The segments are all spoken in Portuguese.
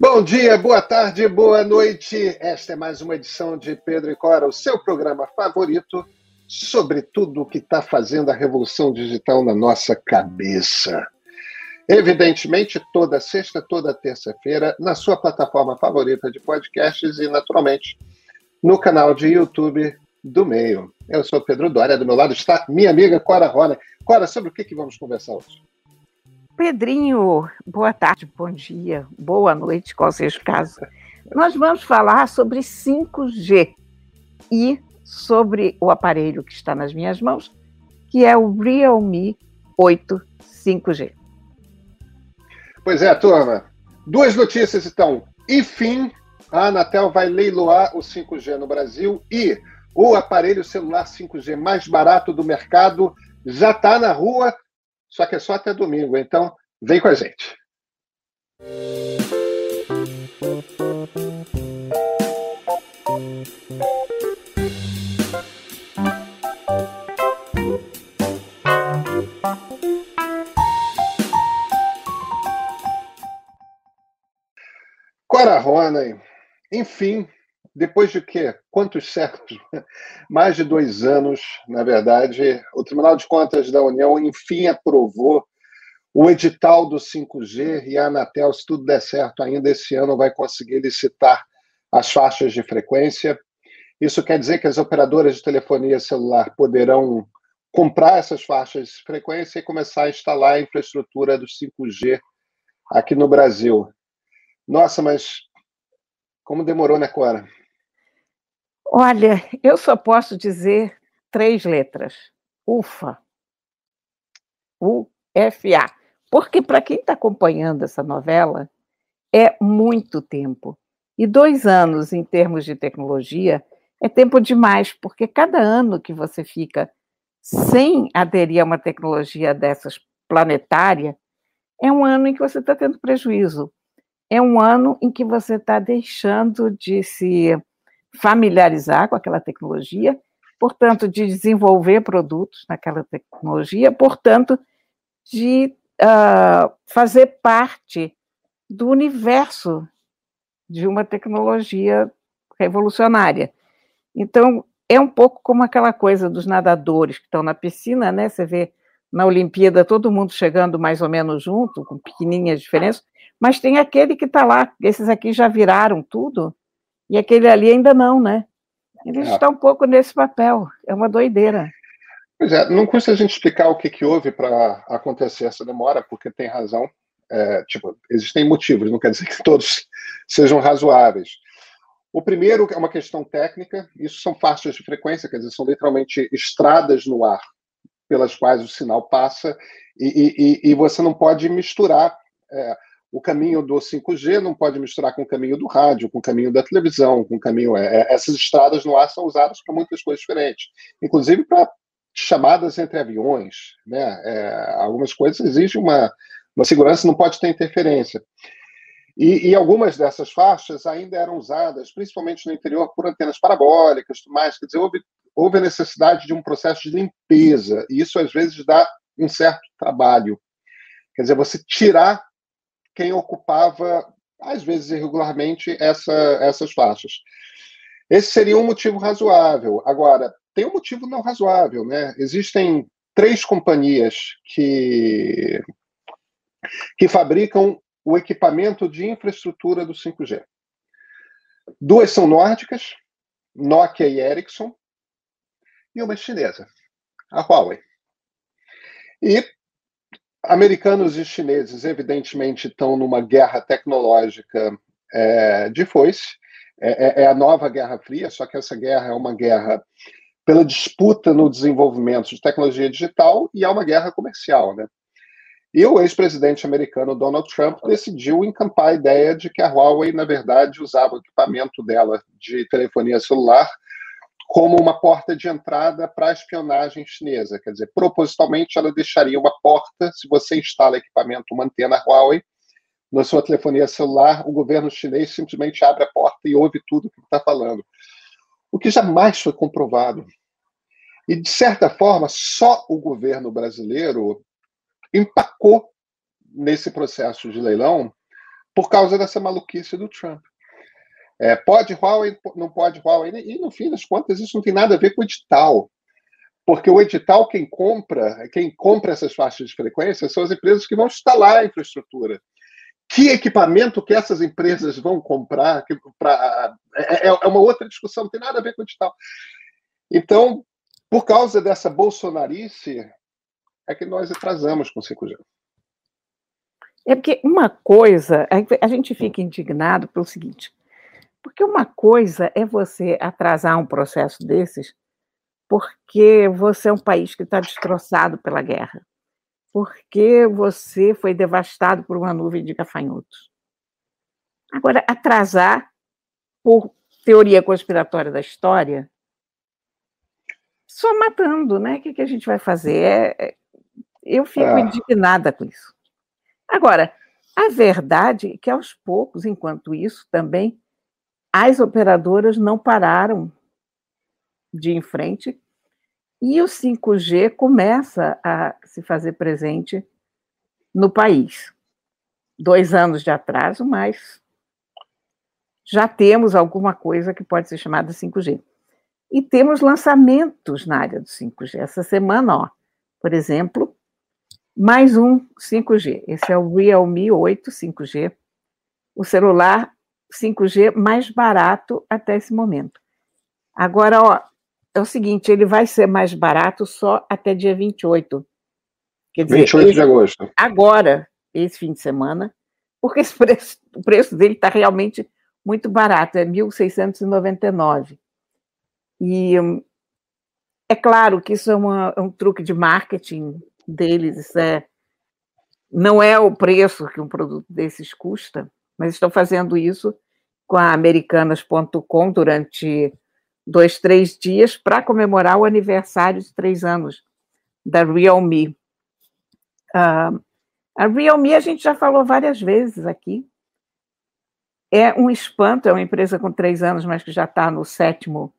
Bom dia, boa tarde, boa noite. Esta é mais uma edição de Pedro e Cora, o seu programa favorito sobre tudo o que está fazendo a revolução digital na nossa cabeça. Evidentemente, toda sexta, toda terça-feira, na sua plataforma favorita de podcasts e, naturalmente, no canal de YouTube do Meio. Eu sou Pedro Dória, do meu lado está minha amiga Cora Rona. Cora, sobre o que, que vamos conversar hoje? Pedrinho, boa tarde, bom dia, boa noite, qual seja o caso. Nós vamos falar sobre 5G e sobre o aparelho que está nas minhas mãos, que é o Realme 8 5G. Pois é, turma. Duas notícias, então. Enfim, a Anatel vai leiloar o 5G no Brasil e o aparelho celular 5G mais barato do mercado já está na rua, só que é só até domingo. Então, vem com a gente. Cora Rona, enfim, depois de quê? Quantos séculos? Mais de dois anos, na verdade, o Tribunal de Contas da União, enfim, aprovou o edital do 5G e a Anatel, se tudo der certo ainda esse ano, vai conseguir licitar as faixas de frequência. Isso quer dizer que as operadoras de telefonia celular poderão comprar essas faixas de frequência e começar a instalar a infraestrutura do 5G aqui no Brasil. Nossa, mas como demorou, né, Cora? Olha, eu só posso dizer três letras. UFA. U-F-A. Porque, para quem está acompanhando essa novela, é muito tempo. E dois anos, em termos de tecnologia, é tempo demais, porque cada ano que você fica sem aderir a uma tecnologia dessas planetária, é um ano em que você está tendo prejuízo. É um ano em que você está deixando de se familiarizar com aquela tecnologia, portanto, de desenvolver produtos naquela tecnologia, portanto, de uh, fazer parte do universo de uma tecnologia revolucionária. Então, é um pouco como aquela coisa dos nadadores que estão na piscina, né? Você vê na Olimpíada todo mundo chegando mais ou menos junto, com pequenininhas diferenças, mas tem aquele que está lá, esses aqui já viraram tudo, e aquele ali ainda não, né? Ele é. está um pouco nesse papel, é uma doideira. Pois é, não custa a gente explicar o que, que houve para acontecer essa demora, porque tem razão. É, tipo, existem motivos, não quer dizer que todos sejam razoáveis. O primeiro é uma questão técnica, isso são faixas de frequência, quer dizer, são literalmente estradas no ar pelas quais o sinal passa, e, e, e você não pode misturar é, o caminho do 5G, não pode misturar com o caminho do rádio, com o caminho da televisão, com o caminho. É, é essas estradas no ar são usadas para muitas coisas diferentes, inclusive para chamadas entre aviões, né? É, algumas coisas exigem uma, uma segurança, não pode ter interferência. E, e, algumas dessas faixas ainda eram usadas, principalmente no interior, por antenas parabólicas, tudo mais. Quer dizer, houve, houve a necessidade de um processo de limpeza, e isso às vezes dá um certo trabalho. Quer dizer, você tirar quem ocupava, às vezes irregularmente, essa, essas faixas. Esse seria um motivo razoável. Agora, tem um motivo não razoável, né? Existem três companhias que, que fabricam o equipamento de infraestrutura do 5G. Duas são nórdicas, Nokia e Ericsson, e uma chinesa, a Huawei. E americanos e chineses, evidentemente, estão numa guerra tecnológica é, de foice. É, é, é, a nova Guerra Fria, só que essa guerra é uma guerra pela disputa no desenvolvimento de tecnologia digital e é uma guerra comercial, né? E o ex-presidente americano Donald Trump decidiu encampar a ideia de que a Huawei, na verdade, usava o equipamento dela de telefonia celular como uma porta de entrada para a espionagem chinesa. Quer dizer, propositalmente ela deixaria uma porta, se você instala equipamento, uma antena Huawei, na sua telefonia celular, o governo chinês simplesmente abre a porta e ouve tudo que está falando. O que jamais foi comprovado. E, de certa forma, só o governo brasileiro empacou nesse processo de leilão, por causa dessa maluquice do Trump. É, pode Huawei, não pode Huawei, e no fim das contas isso não tem nada a ver com o edital, porque o edital quem compra, quem compra essas faixas de frequência são as empresas que vão instalar a infraestrutura. Que equipamento que essas empresas vão comprar? Que, pra, é, é, é uma outra discussão, não tem nada a ver com o edital. Então, por causa dessa bolsonarice, é que nós atrasamos com o 5G. É porque uma coisa, a gente fica indignado pelo seguinte, porque uma coisa é você atrasar um processo desses porque você é um país que está destroçado pela guerra, porque você foi devastado por uma nuvem de gafanhotos. Agora, atrasar por teoria conspiratória da história, só matando, né? O que, que a gente vai fazer? É, é eu fico é. indignada com isso. Agora, a verdade é que aos poucos, enquanto isso, também as operadoras não pararam de ir em frente e o 5G começa a se fazer presente no país. Dois anos de atraso, mas já temos alguma coisa que pode ser chamada 5G. E temos lançamentos na área do 5G. Essa semana, ó, por exemplo, mais um 5G. Esse é o Realme 8 5G, o celular 5G mais barato até esse momento. Agora, ó, é o seguinte, ele vai ser mais barato só até dia 28. Quer dizer, 28 esse, de agosto. Agora, esse fim de semana, porque preço, o preço dele está realmente muito barato, é 1.699. E hum, é claro que isso é, uma, é um truque de marketing deles, é, não é o preço que um produto desses custa, mas estão fazendo isso com a Americanas.com durante dois, três dias para comemorar o aniversário de três anos da Realme. Uh, a Realme a gente já falou várias vezes aqui. É um espanto, é uma empresa com três anos, mas que já está no sétimo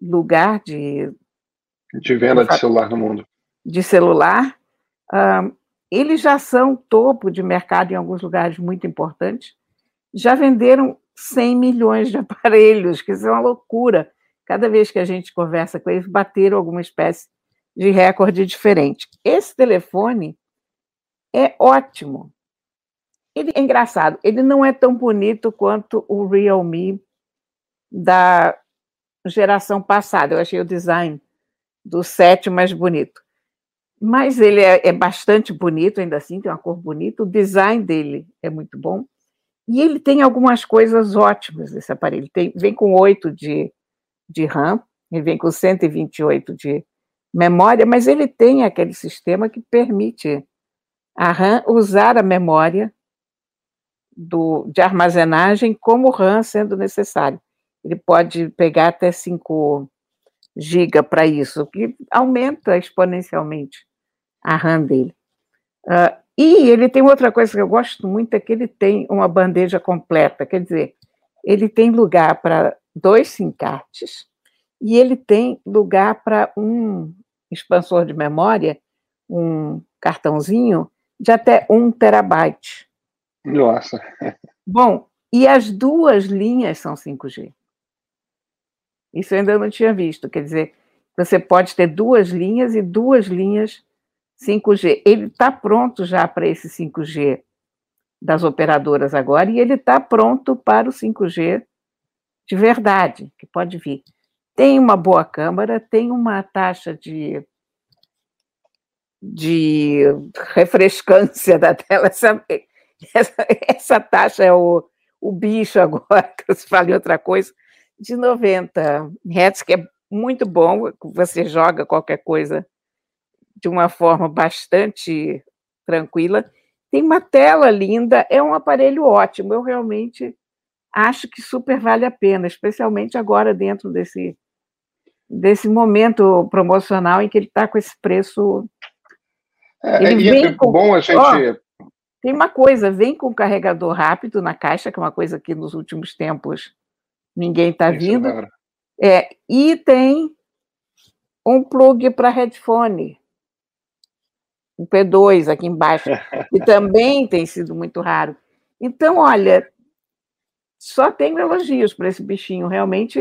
lugar de. De venda de celular no mundo de celular, uh, eles já são topo de mercado em alguns lugares muito importantes, já venderam 100 milhões de aparelhos, que isso é uma loucura. Cada vez que a gente conversa com eles, bateram alguma espécie de recorde diferente. Esse telefone é ótimo. Ele é engraçado, ele não é tão bonito quanto o Realme da geração passada. Eu achei o design do 7 mais bonito. Mas ele é, é, bastante bonito, ainda assim, tem uma cor bonita, o design dele é muito bom. E ele tem algumas coisas ótimas, esse aparelho. Tem, vem com 8 de, de RAM, ele vem com 128 de memória, mas ele tem aquele sistema que permite a RAM usar a memória do, de armazenagem como RAM sendo necessário. Ele pode pegar até 5 GB para isso, que aumenta exponencialmente a RAM dele. Uh, e ele tem outra coisa que eu gosto muito, é que ele tem uma bandeja completa, quer dizer, ele tem lugar para dois SIM cards e ele tem lugar para um expansor de memória, um cartãozinho de até um terabyte. Nossa! Bom, e as duas linhas são 5G. Isso eu ainda não tinha visto, quer dizer, você pode ter duas linhas e duas linhas 5G. Ele está pronto já para esse 5G das operadoras agora e ele está pronto para o 5G de verdade, que pode vir. Tem uma boa câmera, tem uma taxa de, de refrescância da tela. Essa, essa, essa taxa é o, o bicho agora, que se fala em outra coisa, de 90 Hz, que é muito bom, você joga qualquer coisa de uma forma bastante tranquila. Tem uma tela linda, é um aparelho ótimo. Eu realmente acho que super vale a pena, especialmente agora dentro desse desse momento promocional em que ele está com esse preço. É, ele vem é com... bom a gente. Oh, tem uma coisa, vem com carregador rápido na caixa, que é uma coisa que nos últimos tempos ninguém está vindo. É, e tem um plug para headphone o P2 aqui embaixo, que também tem sido muito raro. Então, olha, só tenho elogios para esse bichinho. Realmente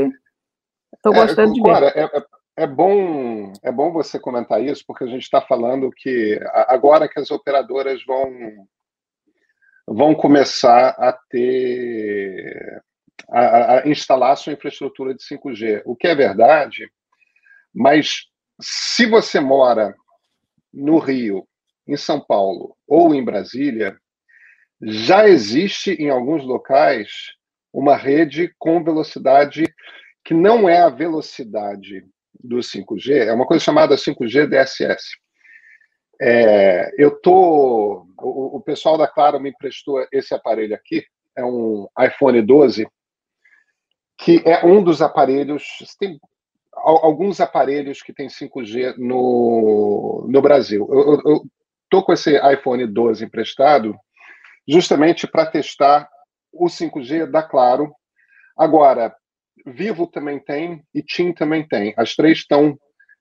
estou é, gostando é, de ver. É, é, é, bom, é bom você comentar isso, porque a gente está falando que agora que as operadoras vão, vão começar a ter a, a instalar sua infraestrutura de 5G, o que é verdade, mas se você mora no Rio, em São Paulo ou em Brasília, já existe em alguns locais uma rede com velocidade que não é a velocidade do 5G, é uma coisa chamada 5G DSS. É, eu tô, o, o, pessoal da Claro me emprestou esse aparelho aqui, é um iPhone 12, que é um dos aparelhos, tem alguns aparelhos que tem 5G no, no Brasil. Eu, eu, tô com esse iPhone 12 emprestado justamente para testar o 5G da Claro. Agora, Vivo também tem e TIM também tem. As três estão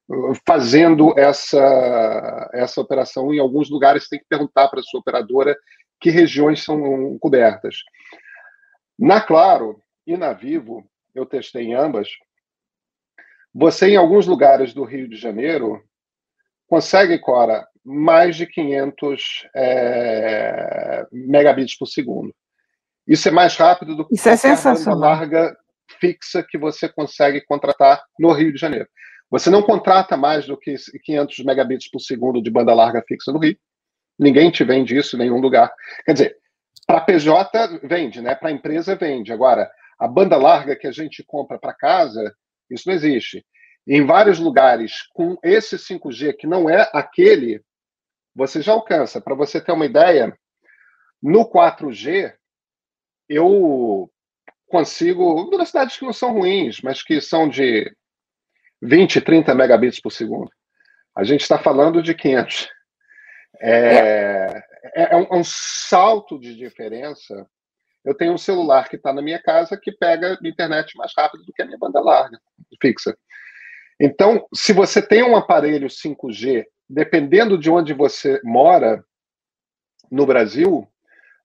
uh, fazendo essa, essa operação em alguns lugares. Tem que perguntar para a sua operadora que regiões são cobertas. Na Claro e na Vivo, eu testei ambas, você em alguns lugares do Rio de Janeiro consegue, Cora, mais de 500 é, megabits por segundo. Isso é mais rápido do que Isso é sensacional. larga fixa que você consegue contratar no Rio de Janeiro. Você não contrata mais do que 500 megabits por segundo de banda larga fixa no Rio. Ninguém te vende isso em nenhum lugar. Quer dizer, para PJ vende, né? Para empresa vende. Agora, a banda larga que a gente compra para casa, isso não existe. Em vários lugares, com esse 5G, que não é aquele você já alcança. Para você ter uma ideia, no 4G, eu consigo, velocidades que não são ruins, mas que são de 20, 30 megabits por segundo. A gente está falando de 500. É, é. é, um, é um salto de diferença. Eu tenho um celular que está na minha casa que pega internet mais rápido do que a minha banda larga, fixa. Então, se você tem um aparelho 5G dependendo de onde você mora no Brasil,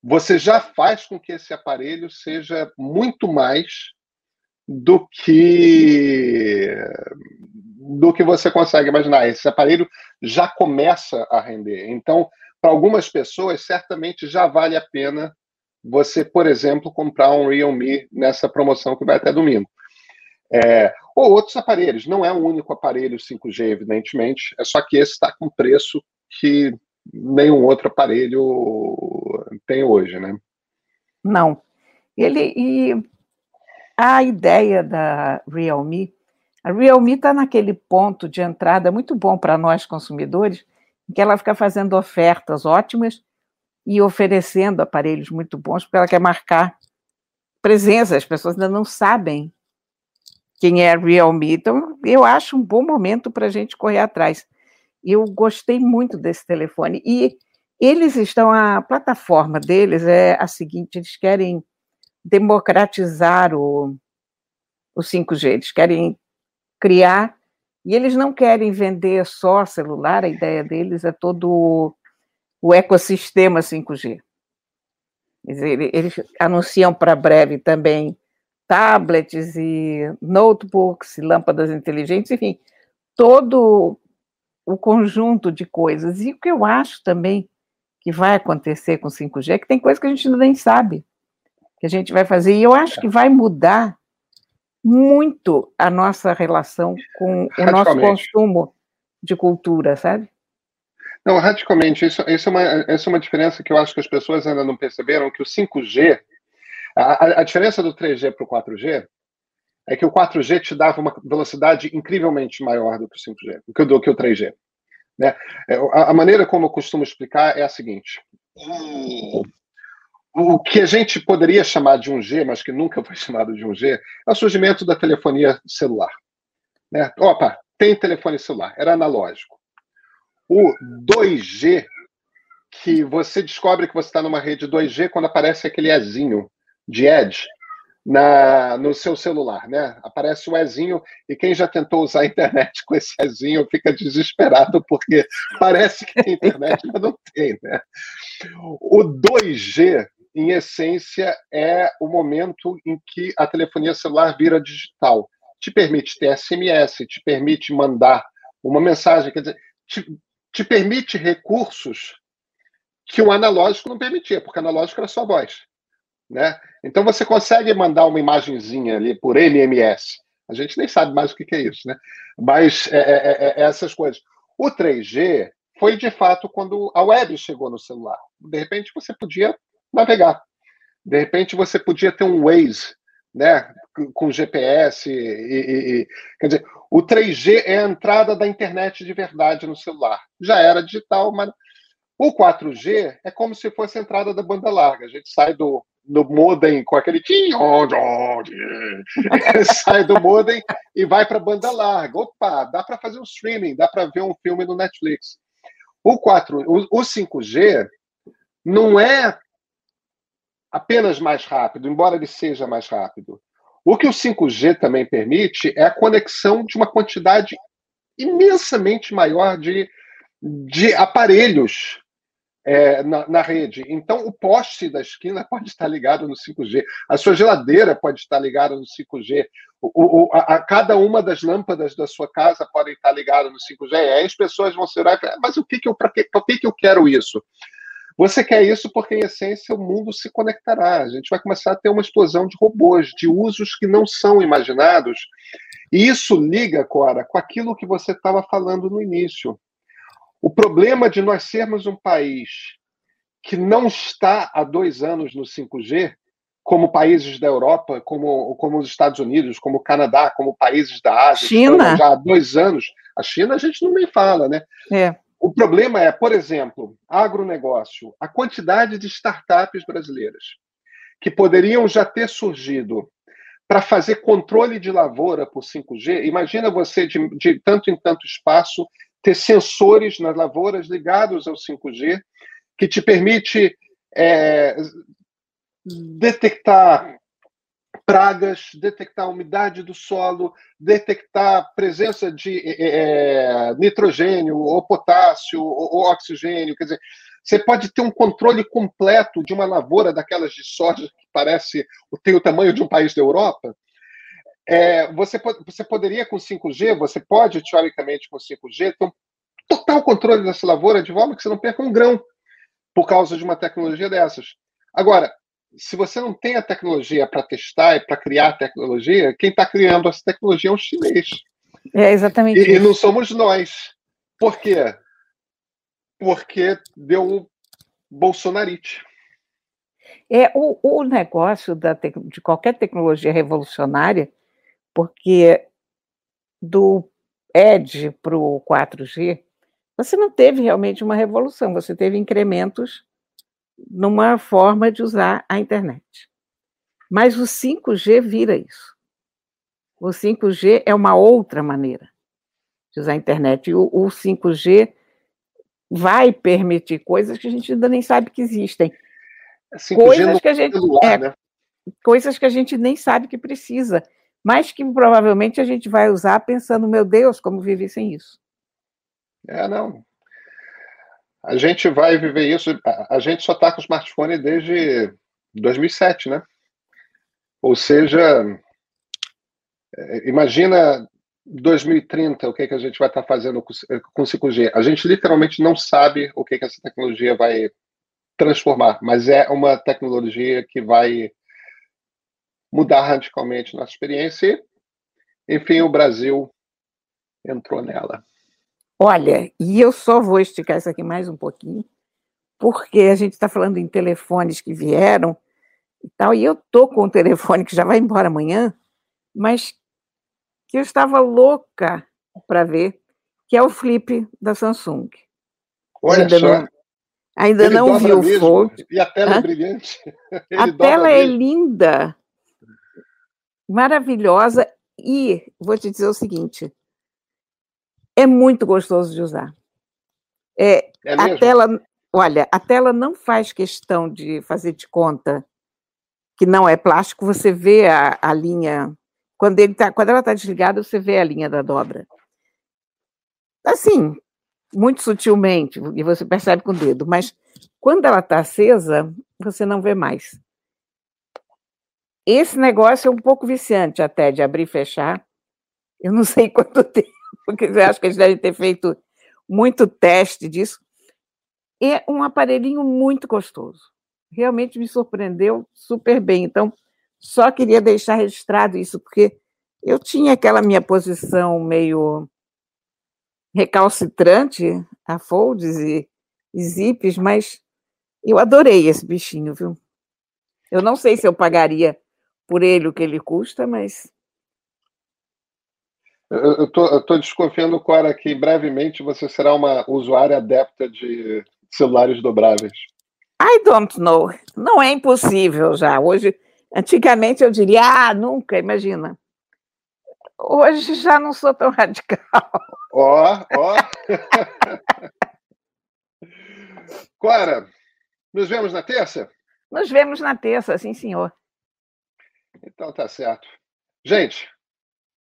você já faz com que esse aparelho seja muito mais do que do que você consegue imaginar. Esse aparelho já começa a render. Então, para algumas pessoas, certamente já vale a pena você, por exemplo, comprar um Realme nessa promoção que vai até domingo. É, ou outros aparelhos. Não é o único aparelho 5G, evidentemente, é só que esse está com preço que nenhum outro aparelho tem hoje, né? Não. Ele e a ideia da Realme, a Realme está naquele ponto de entrada muito bom para nós consumidores, que ela fica fazendo ofertas ótimas e oferecendo aparelhos muito bons, porque ela quer marcar presença. As pessoas ainda não sabem quem é Realme. Então, eu acho um bom momento para a gente correr atrás. Eu gostei muito desse telefone. E eles estão, a plataforma deles é a seguinte: eles querem democratizar o, o 5G, eles querem criar, e eles não querem vender só celular, a ideia deles é todo o ecossistema 5G. Eles, anunciam para breve também tablets e notebooks, e lâmpadas inteligentes, enfim, todo o conjunto de coisas. E o que eu acho também que vai acontecer com 5G é que tem coisa que a gente nem sabe que a gente vai fazer. E eu acho que vai mudar muito a nossa relação com o nosso consumo de cultura, sabe? Não, radicalmente. Isso, isso, é uma, isso é uma diferença que eu acho que as pessoas ainda não perceberam, que o 5G a, a diferença do 3G para o 4G é que o 4G te dava uma velocidade incrivelmente maior do que o 5G, do que, do que o 3G. Né? É, a, a, maneira como eu costumo explicar é a seguinte: o, o que a gente poderia chamar de 1G, mas que nunca foi chamado de 1G, é o surgimento da telefonia celular. Né? Opa, tem telefone celular, era analógico. O 2G, que você descobre que você está numa rede 2G quando aparece aquele Ezinho de Edge na, no seu celular, né? Aparece o Ezinho e quem já tentou usar a internet com esse Ezinho fica desesperado porque parece que tem internet, mas não tem, né? O 2G em essência, é o momento em que a telefonia celular vira digital. Te permite ter SMS, te permite mandar uma mensagem, quer dizer, te, te permite recursos que o analógico não permitia, porque o analógico era só voz. Né? Então você consegue mandar uma imagenzinha ali por MMS. A gente nem sabe mais o que, é isso, né? Mas é, é, é, é essas coisas. O 3G foi de fato quando a web chegou no celular. De repente você podia navegar. De repente você podia ter um Waze, né, com GPS e, e, e, quer dizer, o 3G é a entrada da internet de verdade no celular. Já era digital, mas o 4G é como se fosse a entrada da banda larga. A gente sai do, do modem com aquele sai do modem e vai para a banda larga. Opa, dá para fazer um streaming, dá para ver um filme no Netflix. O 4, o, o 5G não é apenas mais rápido, embora ele seja mais rápido. O que o 5G também permite é a conexão de uma quantidade imensamente maior de, de aparelhos é, na, na, rede. Então, o poste da esquina pode estar ligado no 5G, a sua geladeira pode estar ligada no 5G, o, o, a, a, cada uma das lâmpadas da sua casa pode estar ligada no 5G. E aí as pessoas vão ser, mas o que, que eu, para que, que eu quero isso? Você quer isso porque, em essência, o mundo se conectará. A gente vai começar a ter uma explosão de robôs, de usos que não são imaginados. E isso liga, Cora, com aquilo que você estava falando no início. O problema de nós sermos um país que não está há dois anos no 5G, como países da Europa, como, como os Estados Unidos, como o Canadá, como países da Ásia, China. já há dois anos. A China a gente não nem fala, né? É. O problema é, por exemplo, agronegócio, a quantidade de startups brasileiras que poderiam já ter surgido para fazer controle de lavoura por 5G. Imagina você, de, de tanto em tanto espaço, ter sensores nas lavouras ligados ao 5G, que te permite é, detectar pragas, detectar a umidade do solo, detectar a presença de é, nitrogênio, ou potássio, ou, ou, oxigênio. Quer dizer, você pode ter um controle completo de uma lavoura daquelas de soja que parece tem o tamanho de um país da Europa, é, você, você poderia, com 5G, você pode, teoricamente, com 5G, ter um total controle dessa lavoura de forma que você não perca um grão por causa de uma tecnologia dessas. Agora, se você não tem a tecnologia para testar e para criar tecnologia, quem está criando essa tecnologia é um chinês. É exatamente e, isso. E não somos nós. Por quê? Porque deu bolsonarite. É, o, o negócio da, de qualquer tecnologia revolucionária porque do Edge para o 4G, você não teve realmente uma revolução, você teve incrementos numa forma de usar a internet. Mas o 5G vira isso. O 5G é uma outra maneira de usar a internet. E o, o 5G vai permitir coisas que a gente ainda nem sabe que existem. Coisas que a gente, celular, é, né? coisas que a gente nem sabe que precisa mas que provavelmente a gente vai usar pensando, meu Deus, como vivi sem isso. É, não. A gente vai viver isso. A gente só está com smartphone desde 2007, né? Ou seja, é, imagina 2030, o que, que a gente vai estar tá fazendo com 5G. A gente literalmente não sabe o que, que essa tecnologia vai transformar, mas é uma tecnologia que vai mudar radicalmente nossa experiência. Enfim, o Brasil entrou nela. Olha, e eu só vou esticar isso aqui mais um pouquinho, porque a gente está falando em telefones que vieram e tal, e eu tô com um telefone que já vai embora amanhã, mas que eu estava louca para ver, que é o Flip da Samsung. Olha ainda só. Não, ainda Ele não vi o Fold. E a tela Hã? é brilhante. Ele a tela é mesmo. linda maravilhosa e vou te dizer o seguinte: é muito gostoso de usar. É, é a tela, olha, a tela não faz questão de fazer de conta que não é plástico. Você vê a, a linha quando ele tá, quando ela está desligada, você vê a linha da dobra. Assim, muito sutilmente, e você percebe com o dedo, mas Quando ela está acesa, você não vê mais. Esse negócio é um pouco viciante até de abrir e fechar. Eu não sei quanto tempo, porque eu acho que eles devem ter feito muito teste disso. É um aparelhinho muito gostoso. Realmente me surpreendeu super bem. Então, só queria deixar registrado isso, porque eu tinha aquela minha posição meio recalcitrante a folds e, e zips, mas eu adorei esse bichinho, viu? Eu não sei se eu pagaria por ele o que ele custa, mas. Eu estou desconfiando, Cora, que brevemente você será uma usuária adepta de celulares dobráveis. I don't know. Não é impossível já. Hoje, antigamente eu diria, ah, nunca, imagina. Hoje já não sou tão radical. Ó, ó. Cora, nos vemos na terça? Nos vemos na terça, sim, senhor. Então tá certo. Gente,